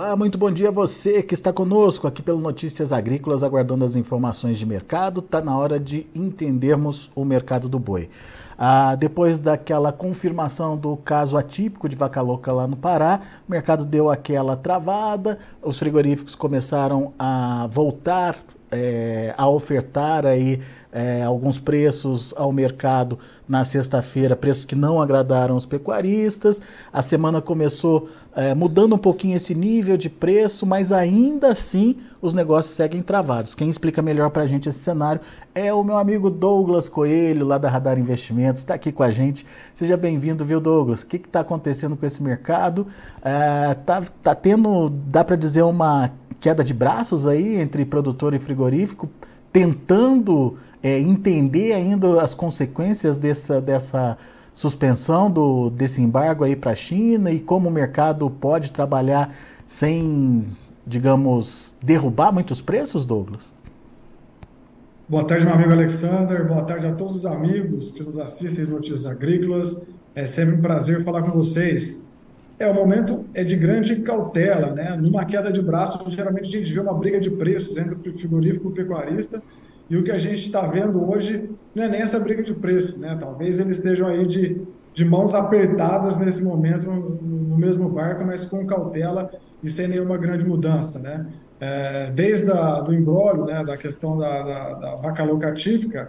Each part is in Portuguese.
Olá, muito bom dia a você que está conosco aqui pelo Notícias Agrícolas, aguardando as informações de mercado. Está na hora de entendermos o mercado do boi. Ah, depois daquela confirmação do caso atípico de vaca louca lá no Pará, o mercado deu aquela travada, os frigoríficos começaram a voltar é, a ofertar aí é, alguns preços ao mercado na sexta-feira, preços que não agradaram os pecuaristas. A semana começou é, mudando um pouquinho esse nível de preço, mas ainda assim os negócios seguem travados. Quem explica melhor para a gente esse cenário é o meu amigo Douglas Coelho, lá da Radar Investimentos, está aqui com a gente. Seja bem-vindo, viu, Douglas? O que está acontecendo com esse mercado? É, tá, tá tendo, dá para dizer, uma queda de braços aí entre produtor e frigorífico, tentando é, entender ainda as consequências dessa, dessa suspensão do, desse embargo aí para a China e como o mercado pode trabalhar sem, digamos, derrubar muitos preços, Douglas? Boa tarde, meu amigo Alexander. Boa tarde a todos os amigos que nos assistem em Notícias Agrícolas. É sempre um prazer falar com vocês. É, o momento é de grande cautela, né? Numa queda de braço, geralmente a gente vê uma briga de preços entre o frigorífico e o pecuarista, e o que a gente está vendo hoje não é nem essa briga de preços, né? Talvez eles estejam aí de, de mãos apertadas nesse momento no, mesmo barco, mas com cautela e sem nenhuma grande mudança, né? É, desde a, do embrólio, né, da questão da, da, da vaca louca típica,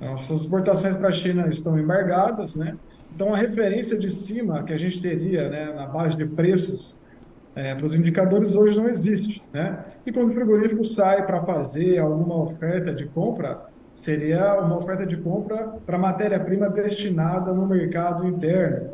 nossas exportações para a China estão embargadas, né? Então, a referência de cima que a gente teria né, na base de preços é, para os indicadores hoje não existe. Né? E quando o frigorífico sai para fazer alguma oferta de compra, seria uma oferta de compra para matéria-prima destinada no mercado interno.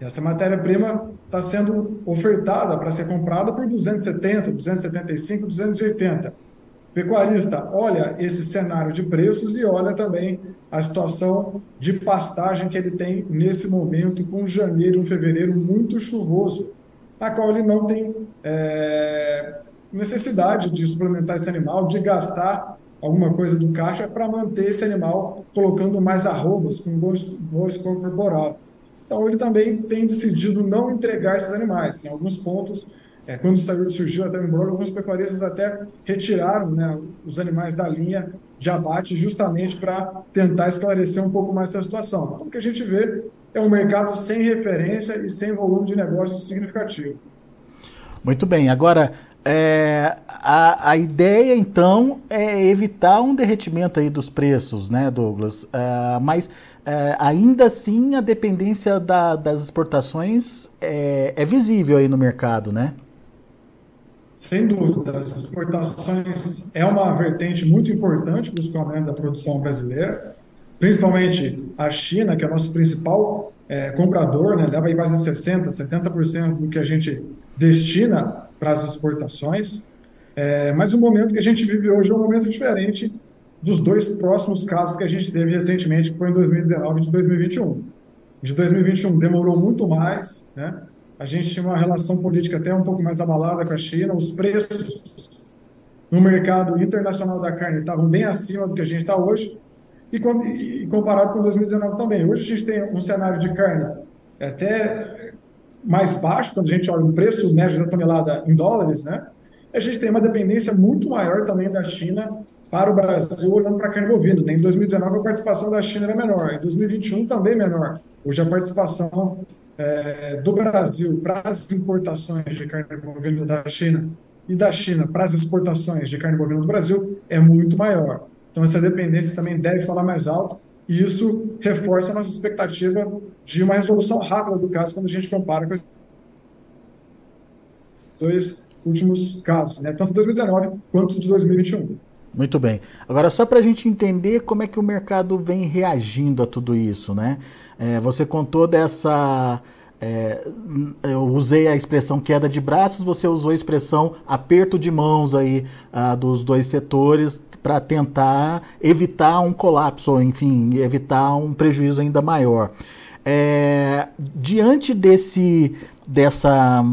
E essa matéria-prima está sendo ofertada para ser comprada por 270, 275, 280 pecuarista olha esse cenário de preços e olha também a situação de pastagem que ele tem nesse momento, com janeiro e fevereiro muito chuvoso, na qual ele não tem é, necessidade de suplementar esse animal, de gastar alguma coisa do caixa para manter esse animal colocando mais arrobas, com bom, bom corporal. Então, ele também tem decidido não entregar esses animais. Em alguns pontos, é, quando surgiu até o alguns pecuaristas até retiraram né, os animais da linha de abate justamente para tentar esclarecer um pouco mais essa situação. Então, o que a gente vê é um mercado sem referência e sem volume de negócios significativo. Muito bem. Agora, é, a, a, ideia, então, é evitar um derretimento aí dos preços, né, Douglas? Uh, mas é, ainda assim a dependência da, das exportações é, é visível aí no mercado, né? Sem dúvida, as exportações é uma vertente muito importante para o escoamento da produção brasileira, principalmente a China, que é o nosso principal é, comprador, né, leva aí quase 60%, 70% do que a gente destina para as exportações. É, mas o momento que a gente vive hoje é um momento diferente dos dois próximos casos que a gente teve recentemente, que foi em 2019 e de 2021. De 2021 demorou muito mais, né? A gente tinha uma relação política até um pouco mais abalada com a China, os preços no mercado internacional da carne estavam bem acima do que a gente está hoje, e, e, comparado com 2019 também. Hoje a gente tem um cenário de carne até mais baixo, quando a gente olha o preço médio da tonelada em dólares, né? A gente tem uma dependência muito maior também da China para o Brasil olhando para a carne bovina. Né? Em 2019 a participação da China era menor, em 2021 também menor. Hoje a participação é, do Brasil para as importações de carne bovina da China e da China para as exportações de carne bovina do Brasil é muito maior. Então, essa dependência também deve falar mais alto e isso reforça a nossa expectativa de uma resolução rápida do caso quando a gente compara com os dois últimos casos, né? tanto de 2019 quanto de 2021. Muito bem. Agora, só para a gente entender como é que o mercado vem reagindo a tudo isso, né? É, você contou dessa. É, eu usei a expressão queda de braços, você usou a expressão aperto de mãos aí ah, dos dois setores para tentar evitar um colapso, ou enfim, evitar um prejuízo ainda maior. É, diante desse, dessa,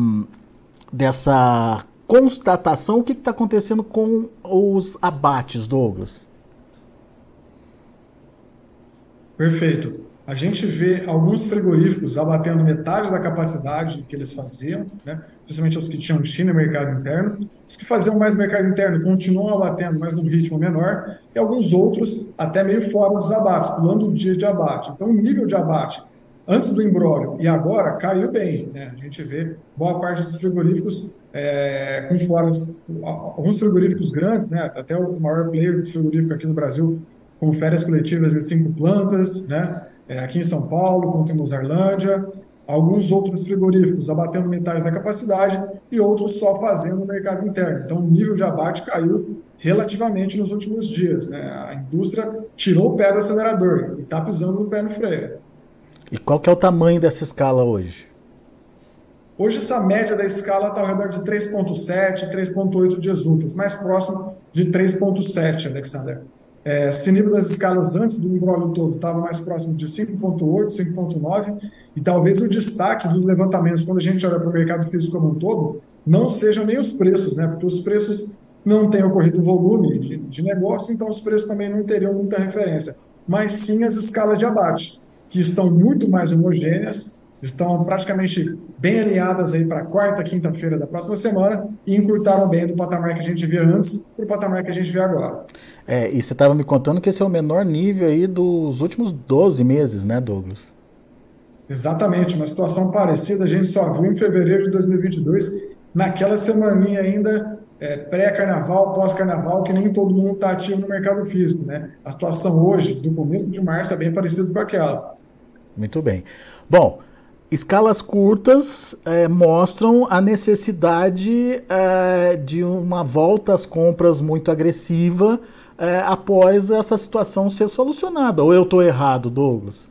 dessa constatação, o que está acontecendo com os abates, Douglas? Perfeito. a gente vê alguns frigoríficos abatendo metade da capacidade que eles faziam, né? principalmente os que tinham China e mercado interno. Os que faziam mais mercado interno continuam abatendo, mas num ritmo menor, e alguns outros até meio fora dos abates, pulando o dia de abate. Então, o nível de abate antes do embrólio e agora caiu bem. Né? A gente vê boa parte dos frigoríficos é, com fora, alguns frigoríficos grandes, né? até o maior player de frigorífico aqui no Brasil, com férias coletivas em cinco plantas, né? É, aqui em São Paulo, quanto em Luzerlândia, alguns outros frigoríficos abatendo metade da capacidade e outros só fazendo no mercado interno. Então, o nível de abate caiu relativamente nos últimos dias. Né? A indústria tirou o pé do acelerador e está pisando no pé no freio. E qual que é o tamanho dessa escala hoje? Hoje essa média da escala está ao redor de 3.7, 3.8 dias úteis, mais próximo de 3.7, Alexander. É, esse nível das escalas antes do embrólio todo estava mais próximo de 5.8, 5.9, e talvez o destaque dos levantamentos, quando a gente olha para o mercado físico como um todo, não sejam nem os preços, né? porque os preços não têm ocorrido volume de, de negócio, então os preços também não teriam muita referência, mas sim as escalas de abate, que estão muito mais homogêneas, estão praticamente bem alinhadas aí para quarta, quinta-feira da próxima semana e encurtaram bem do patamar que a gente via antes para o patamar que a gente vê agora. É, e você estava me contando que esse é o menor nível aí dos últimos 12 meses, né, Douglas? Exatamente, uma situação parecida a gente só viu em fevereiro de 2022, naquela semaninha ainda é, pré-carnaval, pós-carnaval, que nem todo mundo está ativo no mercado físico, né? A situação hoje, do começo de março, é bem parecida com aquela. Muito bem. Bom, escalas curtas é, mostram a necessidade é, de uma volta às compras muito agressiva é, após essa situação ser solucionada. Ou eu estou errado, Douglas?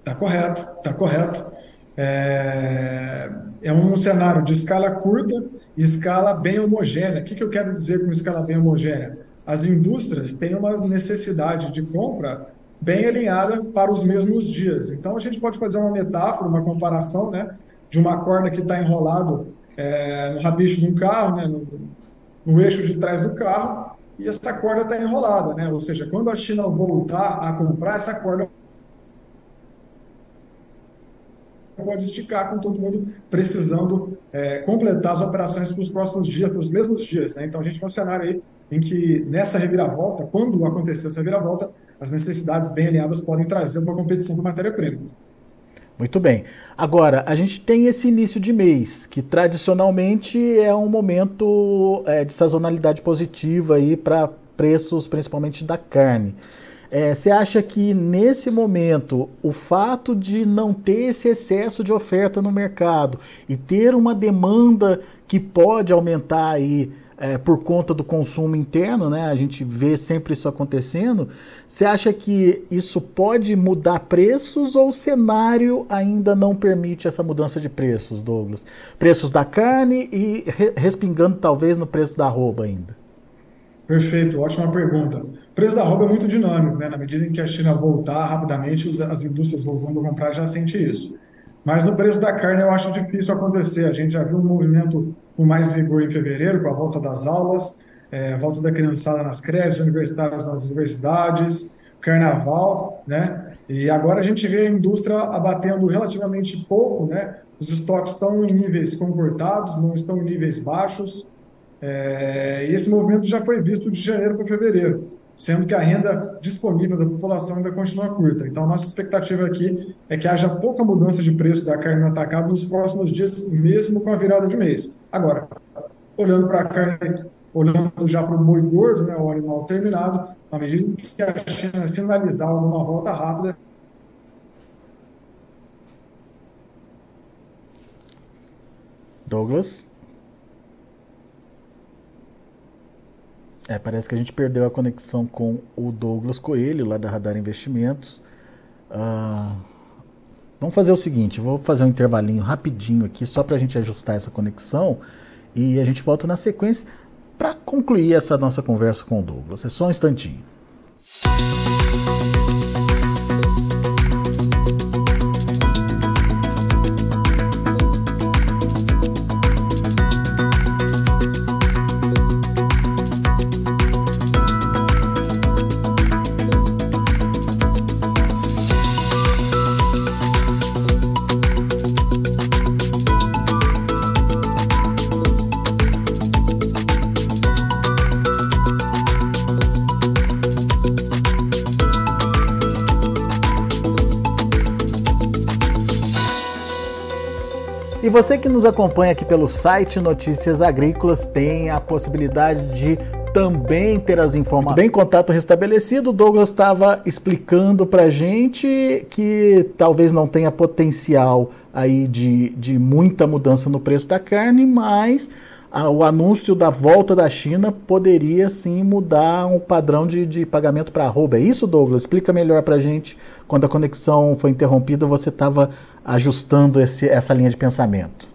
Está correto, está correto. É, é, um cenário de escala curta e escala bem homogênea. O que, que eu quero dizer com escala bem homogênea? As indústrias têm uma necessidade de compra bem alinhada para os mesmos dias. Então a gente pode fazer uma metáfora, uma comparação, né, de uma corda que está enrolado é, no rabicho de um carro, né, no, no eixo de trás do carro, e essa corda está enrolada, né? Ou seja, quando a China voltar a comprar essa corda pode esticar com todo mundo precisando é, completar as operações para os próximos dias, para os mesmos dias. Né? Então a gente tem um cenário aí em que nessa reviravolta, quando acontecer essa reviravolta, as necessidades bem alinhadas podem trazer uma competição com matéria-prima. Muito bem. Agora, a gente tem esse início de mês, que tradicionalmente é um momento é, de sazonalidade positiva para preços, principalmente da carne. É, você acha que nesse momento o fato de não ter esse excesso de oferta no mercado e ter uma demanda que pode aumentar aí é, por conta do consumo interno, né? A gente vê sempre isso acontecendo. Você acha que isso pode mudar preços ou o cenário ainda não permite essa mudança de preços, Douglas? Preços da carne e respingando talvez no preço da arroba ainda. Perfeito, ótima pergunta. O preço da roupa é muito dinâmico, né? Na medida em que a China voltar rapidamente, as indústrias voltando a comprar já sente isso. Mas no preço da carne eu acho difícil acontecer. A gente já viu um movimento com mais vigor em fevereiro, com a volta das aulas, é, a volta da criançada nas creches, universitários nas universidades, carnaval, né? E agora a gente vê a indústria abatendo relativamente pouco, né? Os estoques estão em níveis comportados, não estão em níveis baixos. É, e esse movimento já foi visto de janeiro para fevereiro, sendo que a renda disponível da população ainda continua curta. Então, nossa expectativa aqui é que haja pouca mudança de preço da carne no atacado nos próximos dias, mesmo com a virada de mês. Agora, olhando para a carne, olhando já para o boi gordo, né, o animal terminado, à medida que a China sinalizar alguma volta rápida, Douglas? É, parece que a gente perdeu a conexão com o Douglas Coelho, lá da Radar Investimentos. Uh, vamos fazer o seguinte, vou fazer um intervalinho rapidinho aqui, só para a gente ajustar essa conexão, e a gente volta na sequência para concluir essa nossa conversa com o Douglas. É só um instantinho. Você que nos acompanha aqui pelo site Notícias Agrícolas tem a possibilidade de também ter as informações. Bem, contato restabelecido, o Douglas estava explicando para gente que talvez não tenha potencial aí de, de muita mudança no preço da carne, mas o anúncio da volta da China poderia sim mudar o um padrão de, de pagamento para arroba. É isso, Douglas? Explica melhor para gente. Quando a conexão foi interrompida, você estava ajustando esse, essa linha de pensamento.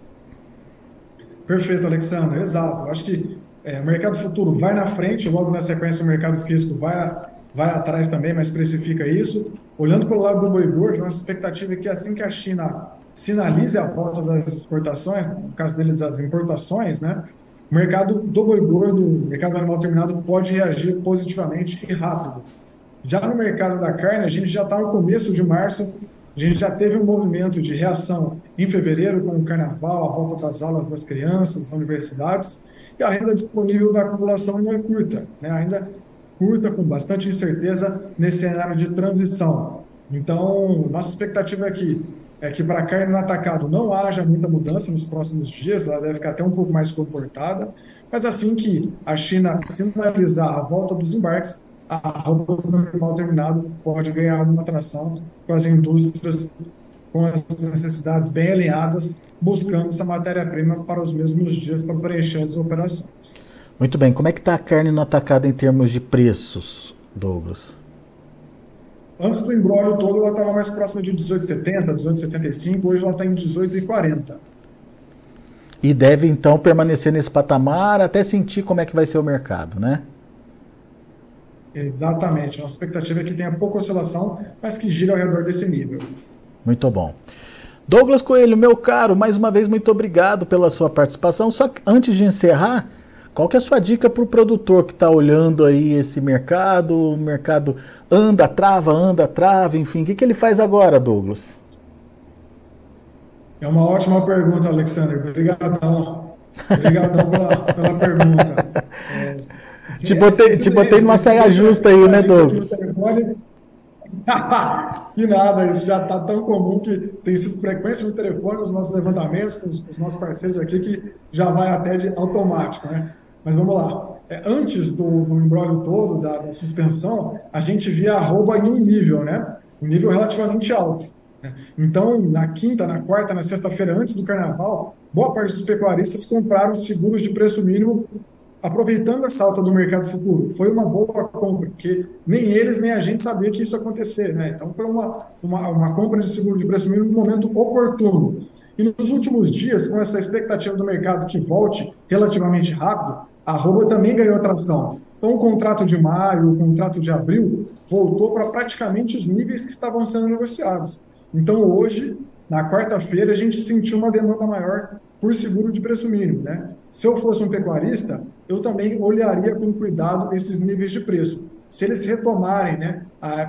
Perfeito, Alexandre. Exato. Eu acho que é, o mercado futuro vai na frente, logo na sequência o mercado físico vai, vai atrás também, mas precifica isso. Olhando pelo lado do boi gordo, nossa expectativa é que assim que a China sinalize a volta das exportações, no caso deles as importações, né, o mercado do boi gordo, mercado animal terminado pode reagir positivamente e rápido. Já no mercado da carne, a gente já está no começo de março, a gente já teve um movimento de reação em fevereiro com o carnaval, a volta das aulas das crianças, das universidades, e a renda disponível da população não é curta, né? ainda curta, com bastante incerteza nesse cenário de transição. Então, nossa expectativa aqui é que para carne no atacado não haja muita mudança nos próximos dias, ela deve ficar até um pouco mais comportada, mas assim que a China sinalizar a volta dos embarques, a roupa do mal terminado pode ganhar alguma atração com as indústrias com as necessidades bem alinhadas, buscando essa matéria-prima para os mesmos dias para preencher as operações. Muito bem. Como é que está a carne no atacado em termos de preços, Douglas? Antes do embrólio todo, ela estava mais próxima de 18,70, 18,75. Hoje ela está em 18,40. E deve, então, permanecer nesse patamar até sentir como é que vai ser o mercado, né? Exatamente. Nossa expectativa é que tenha pouca oscilação, mas que gire ao redor desse nível. Muito bom. Douglas Coelho, meu caro, mais uma vez muito obrigado pela sua participação. Só que antes de encerrar, qual que é a sua dica para o produtor que está olhando aí esse mercado? O mercado anda, trava, anda, trava, enfim. O que, que ele faz agora, Douglas? É uma ótima pergunta, Alexander. Obrigadão. Obrigadão pela, pela pergunta. É, te botei, te botei numa saia justa aí, né, Douglas? que nada, isso já está tão comum que tem sido frequente no telefone, os nossos levantamentos com os, os nossos parceiros aqui, que já vai até de automático, né? Mas vamos lá. É, antes do, do embrólio todo, da, da, suspensão, a gente via arroba em um nível, né? Um nível relativamente alto. Né? Então, na quinta, na quarta, na sexta-feira, antes do carnaval, boa parte dos pecuaristas compraram seguros de preço mínimo aproveitando essa alta do mercado futuro, foi uma boa compra, porque nem eles nem a gente sabia que isso ia acontecer. Né? Então, foi uma, uma, uma compra de seguro de preço mínimo no momento oportuno. E nos últimos dias, com essa expectativa do mercado que volte relativamente rápido, a arroba também ganhou atração. Então, o contrato de maio, o contrato de abril, voltou para praticamente os níveis que estavam sendo negociados. Então, hoje, na quarta-feira, a gente sentiu uma demanda maior por seguro de preço mínimo. Né? Se eu fosse um pecuarista, eu também olharia com cuidado esses níveis de preço. Se eles retomarem né,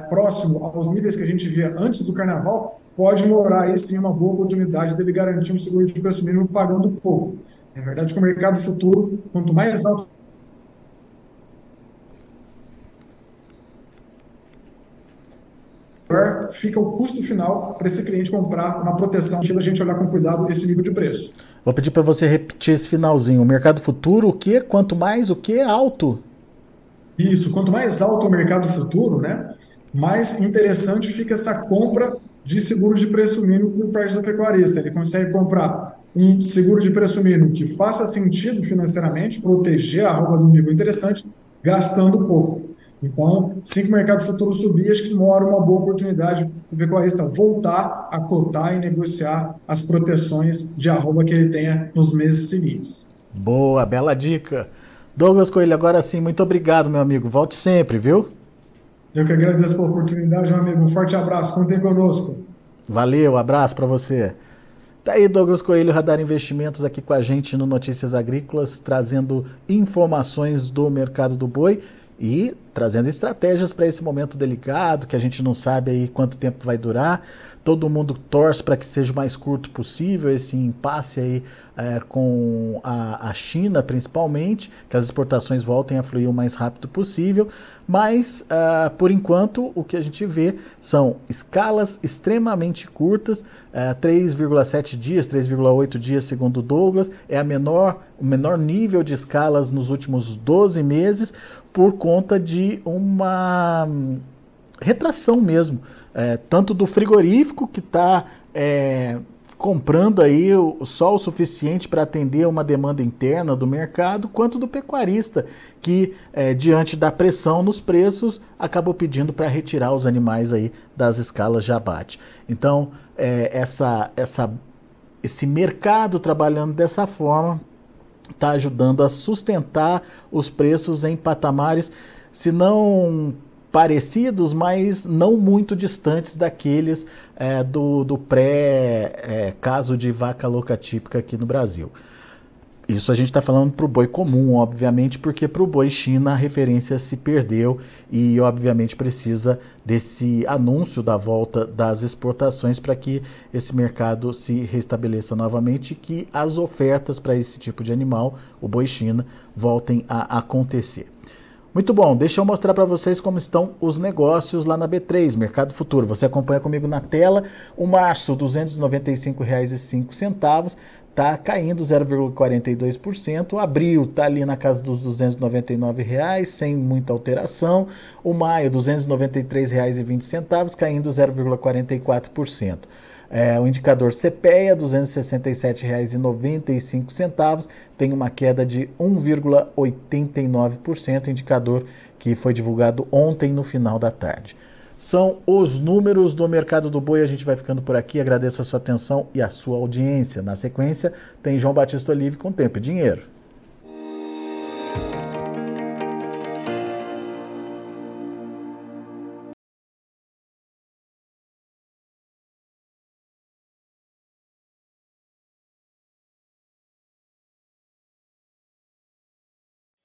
próximo aos níveis que a gente via antes do carnaval, pode morar aí sim uma boa oportunidade dele garantir um seguro de preço mínimo pagando pouco. É verdade que o mercado futuro, quanto mais alto fica o custo final para esse cliente comprar uma proteção, a gente olhar com cuidado esse nível de preço. Vou pedir para você repetir esse finalzinho. O mercado futuro, o que? Quanto mais o que? Alto? Isso, quanto mais alto o mercado futuro, né, mais interessante fica essa compra de seguro de preço mínimo por parte do pecuarista. Ele consegue comprar um seguro de preço mínimo que faça sentido financeiramente, proteger a roupa de um nível interessante, gastando pouco. Então, se o mercado futuro subir, acho que mora uma boa oportunidade para o pecuarista voltar a cotar e negociar as proteções de arroba que ele tenha nos meses seguintes. Boa, bela dica. Douglas Coelho, agora sim, muito obrigado, meu amigo. Volte sempre, viu? Eu que agradeço pela oportunidade, meu amigo. Um forte abraço. Contem conosco. Valeu, abraço para você. Tá aí Douglas Coelho, Radar Investimentos, aqui com a gente no Notícias Agrícolas, trazendo informações do mercado do boi e trazendo estratégias para esse momento delicado, que a gente não sabe aí quanto tempo vai durar. Todo mundo torce para que seja o mais curto possível esse impasse aí é, com a, a, China principalmente, que as exportações voltem a fluir o mais rápido possível, mas uh, por enquanto o que a gente vê são escalas extremamente curtas, uh, 3,7 dias, 3,8 dias segundo Douglas, é a menor, o menor nível de escalas nos últimos 12 meses por conta de uma retração mesmo, é, tanto do frigorífico que está é, comprando aí só o suficiente para atender uma demanda interna do mercado, quanto do pecuarista, que é, diante da pressão nos preços acabou pedindo para retirar os animais aí das escalas de abate. Então, é, essa, essa, esse mercado trabalhando dessa forma está ajudando a sustentar os preços em patamares, se não parecidos, mas não muito distantes daqueles é, do, do pré-caso é, de vaca louca típica aqui no Brasil. Isso a gente está falando para o boi comum, obviamente, porque para o boi China a referência se perdeu e, obviamente, precisa desse anúncio da volta das exportações para que esse mercado se restabeleça novamente e que as ofertas para esse tipo de animal, o boi China, voltem a acontecer. Muito bom, deixa eu mostrar para vocês como estão os negócios lá na B3, Mercado Futuro. Você acompanha comigo na tela. O março, R$ 295,05 está caindo 0,42%. Abril está ali na casa dos 299 reais, sem muita alteração. O maio, R$ 293,20, caindo 0,44%. É, o indicador CPEA, R$ 267,95, tem uma queda de 1,89%, indicador que foi divulgado ontem no final da tarde. São os números do mercado do boi. A gente vai ficando por aqui. Agradeço a sua atenção e a sua audiência. Na sequência, tem João Batista Olive com Tempo e Dinheiro.